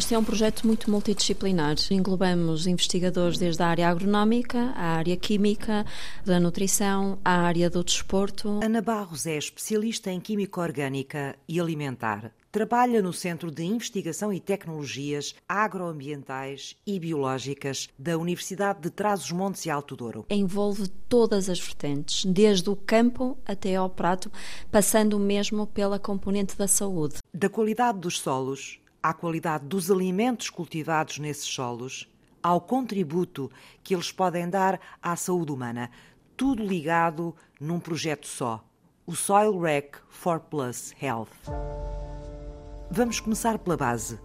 Este é um projeto muito multidisciplinar. Englobamos investigadores desde a área agronómica, a área química, da nutrição, a área do desporto. Ana Barros é especialista em química orgânica e alimentar. Trabalha no Centro de Investigação e Tecnologias Agroambientais e Biológicas da Universidade de Trás-os-Montes e Alto Douro. Envolve todas as vertentes, desde o campo até ao prato, passando mesmo pela componente da saúde. Da qualidade dos solos à qualidade dos alimentos cultivados nesses solos, ao contributo que eles podem dar à saúde humana. Tudo ligado num projeto só: o Soil Rec for Plus Health. Vamos começar pela base.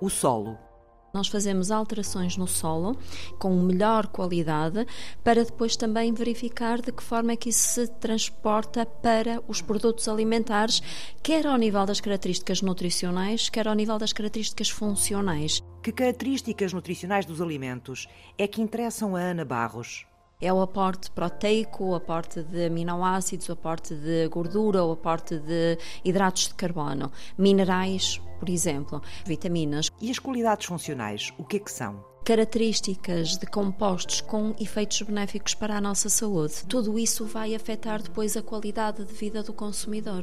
O solo. Nós fazemos alterações no solo com melhor qualidade para depois também verificar de que forma é que isso se transporta para os produtos alimentares, quer ao nível das características nutricionais, quer ao nível das características funcionais. Que características nutricionais dos alimentos é que interessam a Ana Barros? É o aporte proteico, o aporte de aminoácidos, o aporte de gordura, o aporte de hidratos de carbono, minerais, por exemplo, vitaminas. E as qualidades funcionais, o que é que são? características de compostos com efeitos benéficos para a nossa saúde. Tudo isso vai afetar depois a qualidade de vida do consumidor.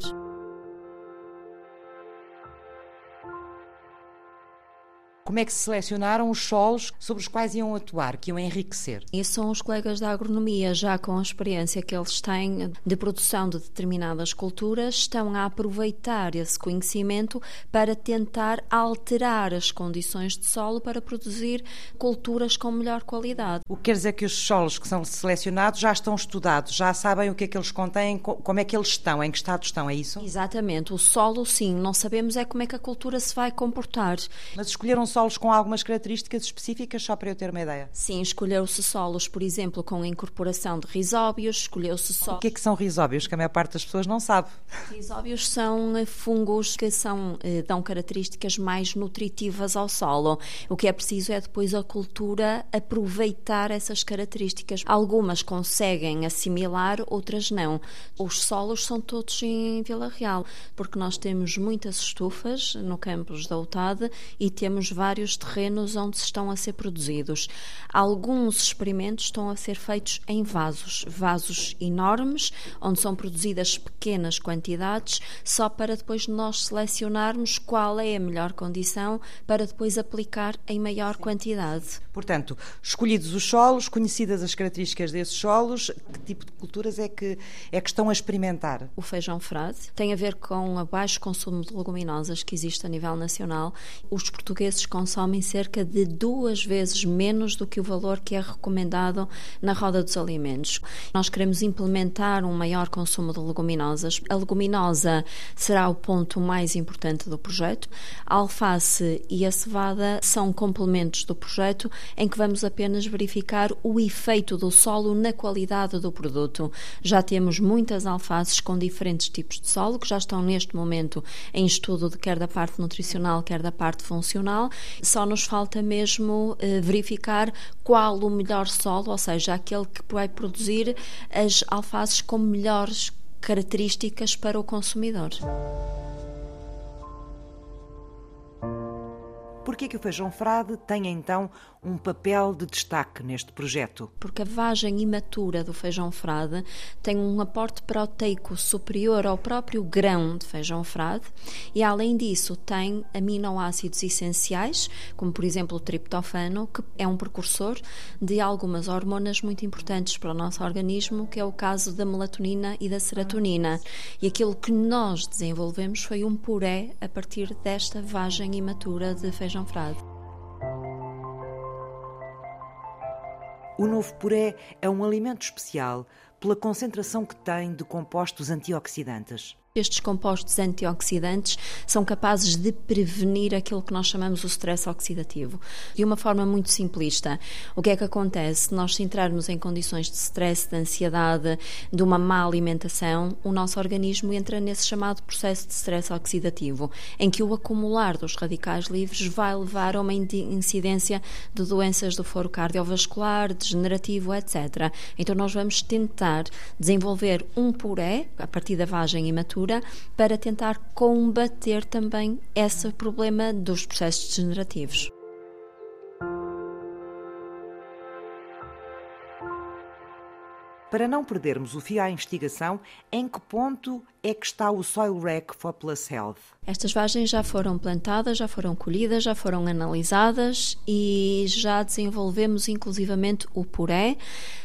Como é que se selecionaram os solos sobre os quais iam atuar, que iam enriquecer? E são os colegas da agronomia, já com a experiência que eles têm de produção de determinadas culturas, estão a aproveitar esse conhecimento para tentar alterar as condições de solo para produzir culturas com melhor qualidade. O que quer dizer que os solos que são selecionados já estão estudados, já sabem o que é que eles contêm, como é que eles estão, em que estado estão, é isso? Exatamente. O solo, sim, não sabemos é como é que a cultura se vai comportar. Mas escolheram solos com algumas características específicas, só para eu ter uma ideia? Sim, escolheu-se solos, por exemplo, com a incorporação de risóbios, escolheu-se solos... O que é que são risóbios, que a maior parte das pessoas não sabe? Risóbios são eh, fungos que são, eh, dão características mais nutritivas ao solo. O que é preciso é depois a cultura aproveitar essas características. Algumas conseguem assimilar, outras não. Os solos são todos em Vila Real, porque nós temos muitas estufas no campus da UTAD e temos várias vários terrenos onde estão a ser produzidos. Alguns experimentos estão a ser feitos em vasos, vasos enormes, onde são produzidas pequenas quantidades, só para depois nós selecionarmos qual é a melhor condição para depois aplicar em maior quantidade. Portanto, escolhidos os solos, conhecidas as características desses solos, que tipo de culturas é que, é que estão a experimentar? O feijão frade tem a ver com o baixo consumo de leguminosas que existe a nível nacional. Os portugueses consomem cerca de duas vezes menos do que o valor que é recomendado na roda dos alimentos. Nós queremos implementar um maior consumo de leguminosas. A leguminosa será o ponto mais importante do projeto. A alface e a cevada são complementos do projeto em que vamos apenas verificar o efeito do solo na qualidade do produto. Já temos muitas alfaces com diferentes tipos de solo que já estão neste momento em estudo de quer da parte nutricional, quer da parte funcional só nos falta mesmo eh, verificar qual o melhor solo, ou seja, aquele que vai produzir as alfaces com melhores características para o consumidor. Por que, que o feijão frade tem então um papel de destaque neste projeto? Porque a vagem imatura do feijão frade tem um aporte proteico superior ao próprio grão de feijão frade e, além disso, tem aminoácidos essenciais, como por exemplo o triptofano, que é um precursor de algumas hormonas muito importantes para o nosso organismo, que é o caso da melatonina e da serotonina. E aquilo que nós desenvolvemos foi um puré a partir desta vagem imatura de feijão frade. O novo puré é um alimento especial pela concentração que tem de compostos antioxidantes. Estes compostos antioxidantes são capazes de prevenir aquilo que nós chamamos o stress oxidativo. De uma forma muito simplista, o que é que acontece? Se nós entrarmos em condições de stress, de ansiedade, de uma má alimentação, o nosso organismo entra nesse chamado processo de stress oxidativo, em que o acumular dos radicais livres vai levar a uma incidência de doenças do foro cardiovascular, degenerativo, etc. Então nós vamos tentar desenvolver um puré, a partir da vagem imatura, para tentar combater também esse problema dos processos degenerativos. Para não perdermos o fio à investigação, em que ponto é que está o Soil Rec for Plus Health? Estas vagens já foram plantadas, já foram colhidas, já foram analisadas e já desenvolvemos inclusivamente o puré,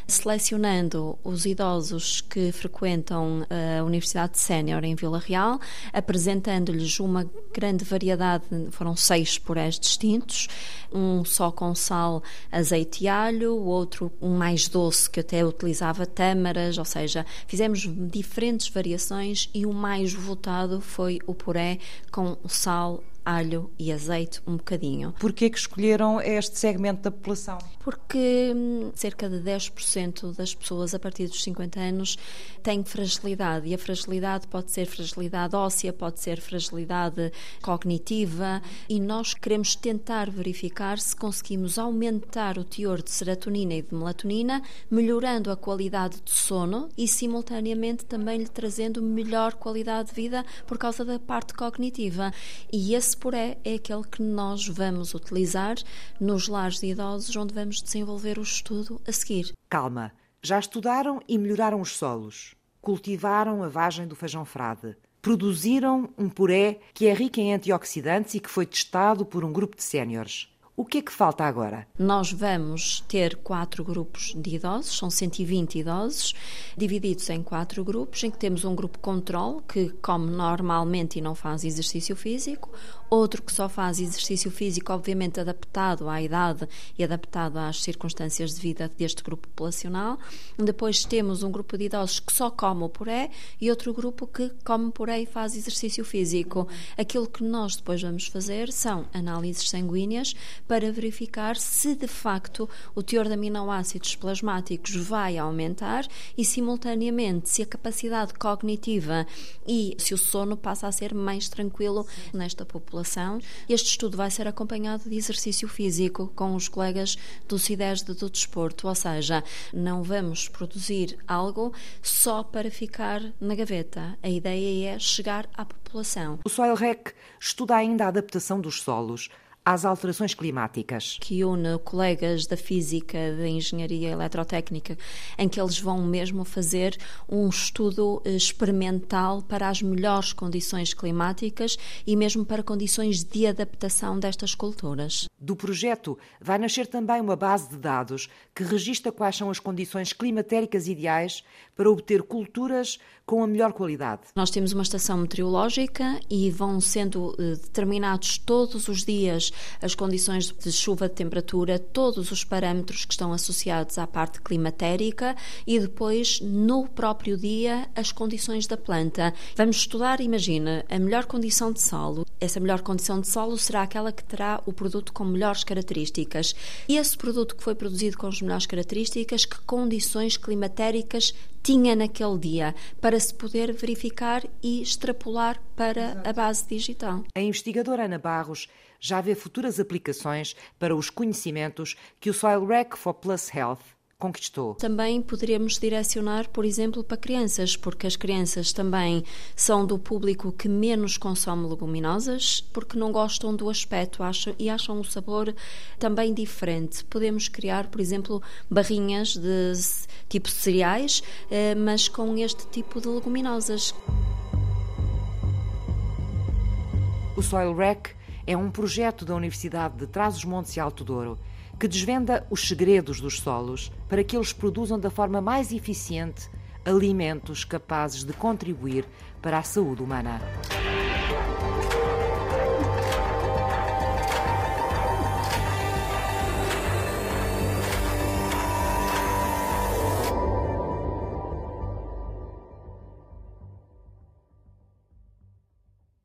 selecionando os idosos que frequentam a Universidade Sénior em Vila Real, apresentando-lhes uma grande variedade, foram seis purés distintos, um só com sal, azeite e alho, o outro um mais doce que até utilizava tâmaras, ou seja, fizemos diferentes variações e o mais votado foi o puré com sal, alho e azeite um bocadinho. Por que escolheram este segmento da população? Porque hum, cerca de 10% das pessoas a partir dos 50 anos têm fragilidade e a fragilidade pode ser fragilidade óssea, pode ser fragilidade cognitiva e nós queremos tentar verificar se conseguimos aumentar o teor de serotonina e de melatonina, melhorando a qualidade do sono e simultaneamente também lhe trazendo melhor qualidade de vida por causa da parte cognitiva. E esse puré é aquele que nós vamos utilizar nos lares de idosos, onde vamos desenvolver o estudo a seguir. Calma, já estudaram e melhoraram os solos, cultivaram a vagem do feijão frade, produziram um puré que é rico em antioxidantes e que foi testado por um grupo de séniores. O que é que falta agora? Nós vamos ter quatro grupos de idosos, são 120 idosos, divididos em quatro grupos, em que temos um grupo controle, que come normalmente e não faz exercício físico, outro que só faz exercício físico, obviamente adaptado à idade e adaptado às circunstâncias de vida deste grupo populacional. Depois temos um grupo de idosos que só come o puré e outro grupo que come puré e faz exercício físico. Aquilo que nós depois vamos fazer são análises sanguíneas para verificar se de facto o teor de aminoácidos plasmáticos vai aumentar e, simultaneamente, se a capacidade cognitiva e se o sono passa a ser mais tranquilo nesta população. Este estudo vai ser acompanhado de exercício físico com os colegas do CIDES do desporto, ou seja, não vamos produzir algo só para ficar na gaveta. A ideia é chegar à população. O Soil Rec estuda ainda a adaptação dos solos às alterações climáticas. Que une colegas da física, da engenharia eletrotécnica, em que eles vão mesmo fazer um estudo experimental para as melhores condições climáticas e mesmo para condições de adaptação destas culturas. Do projeto vai nascer também uma base de dados que registra quais são as condições climatéricas ideais para obter culturas com a melhor qualidade. Nós temos uma estação meteorológica e vão sendo eh, determinados todos os dias as condições de chuva, de temperatura, todos os parâmetros que estão associados à parte climatérica e depois, no próprio dia, as condições da planta. Vamos estudar, imagina, a melhor condição de solo. Essa melhor condição de solo será aquela que terá o produto com melhores características. E esse produto que foi produzido com as melhores características, que condições climatéricas tinha naquele dia, para se poder verificar e extrapolar para Exato. a base digital. A investigadora Ana Barros já vê futuras aplicações para os conhecimentos que o Soil Rec for Plus Health conquistou. Também poderíamos direcionar, por exemplo, para crianças, porque as crianças também são do público que menos consome leguminosas, porque não gostam do aspecto acham, e acham o sabor também diferente. Podemos criar, por exemplo, barrinhas de tipo cereais, eh, mas com este tipo de leguminosas. O Soil Rec é um projeto da Universidade de Trás-os-Montes e Alto Douro que desvenda os segredos dos solos para que eles produzam da forma mais eficiente alimentos capazes de contribuir para a saúde humana.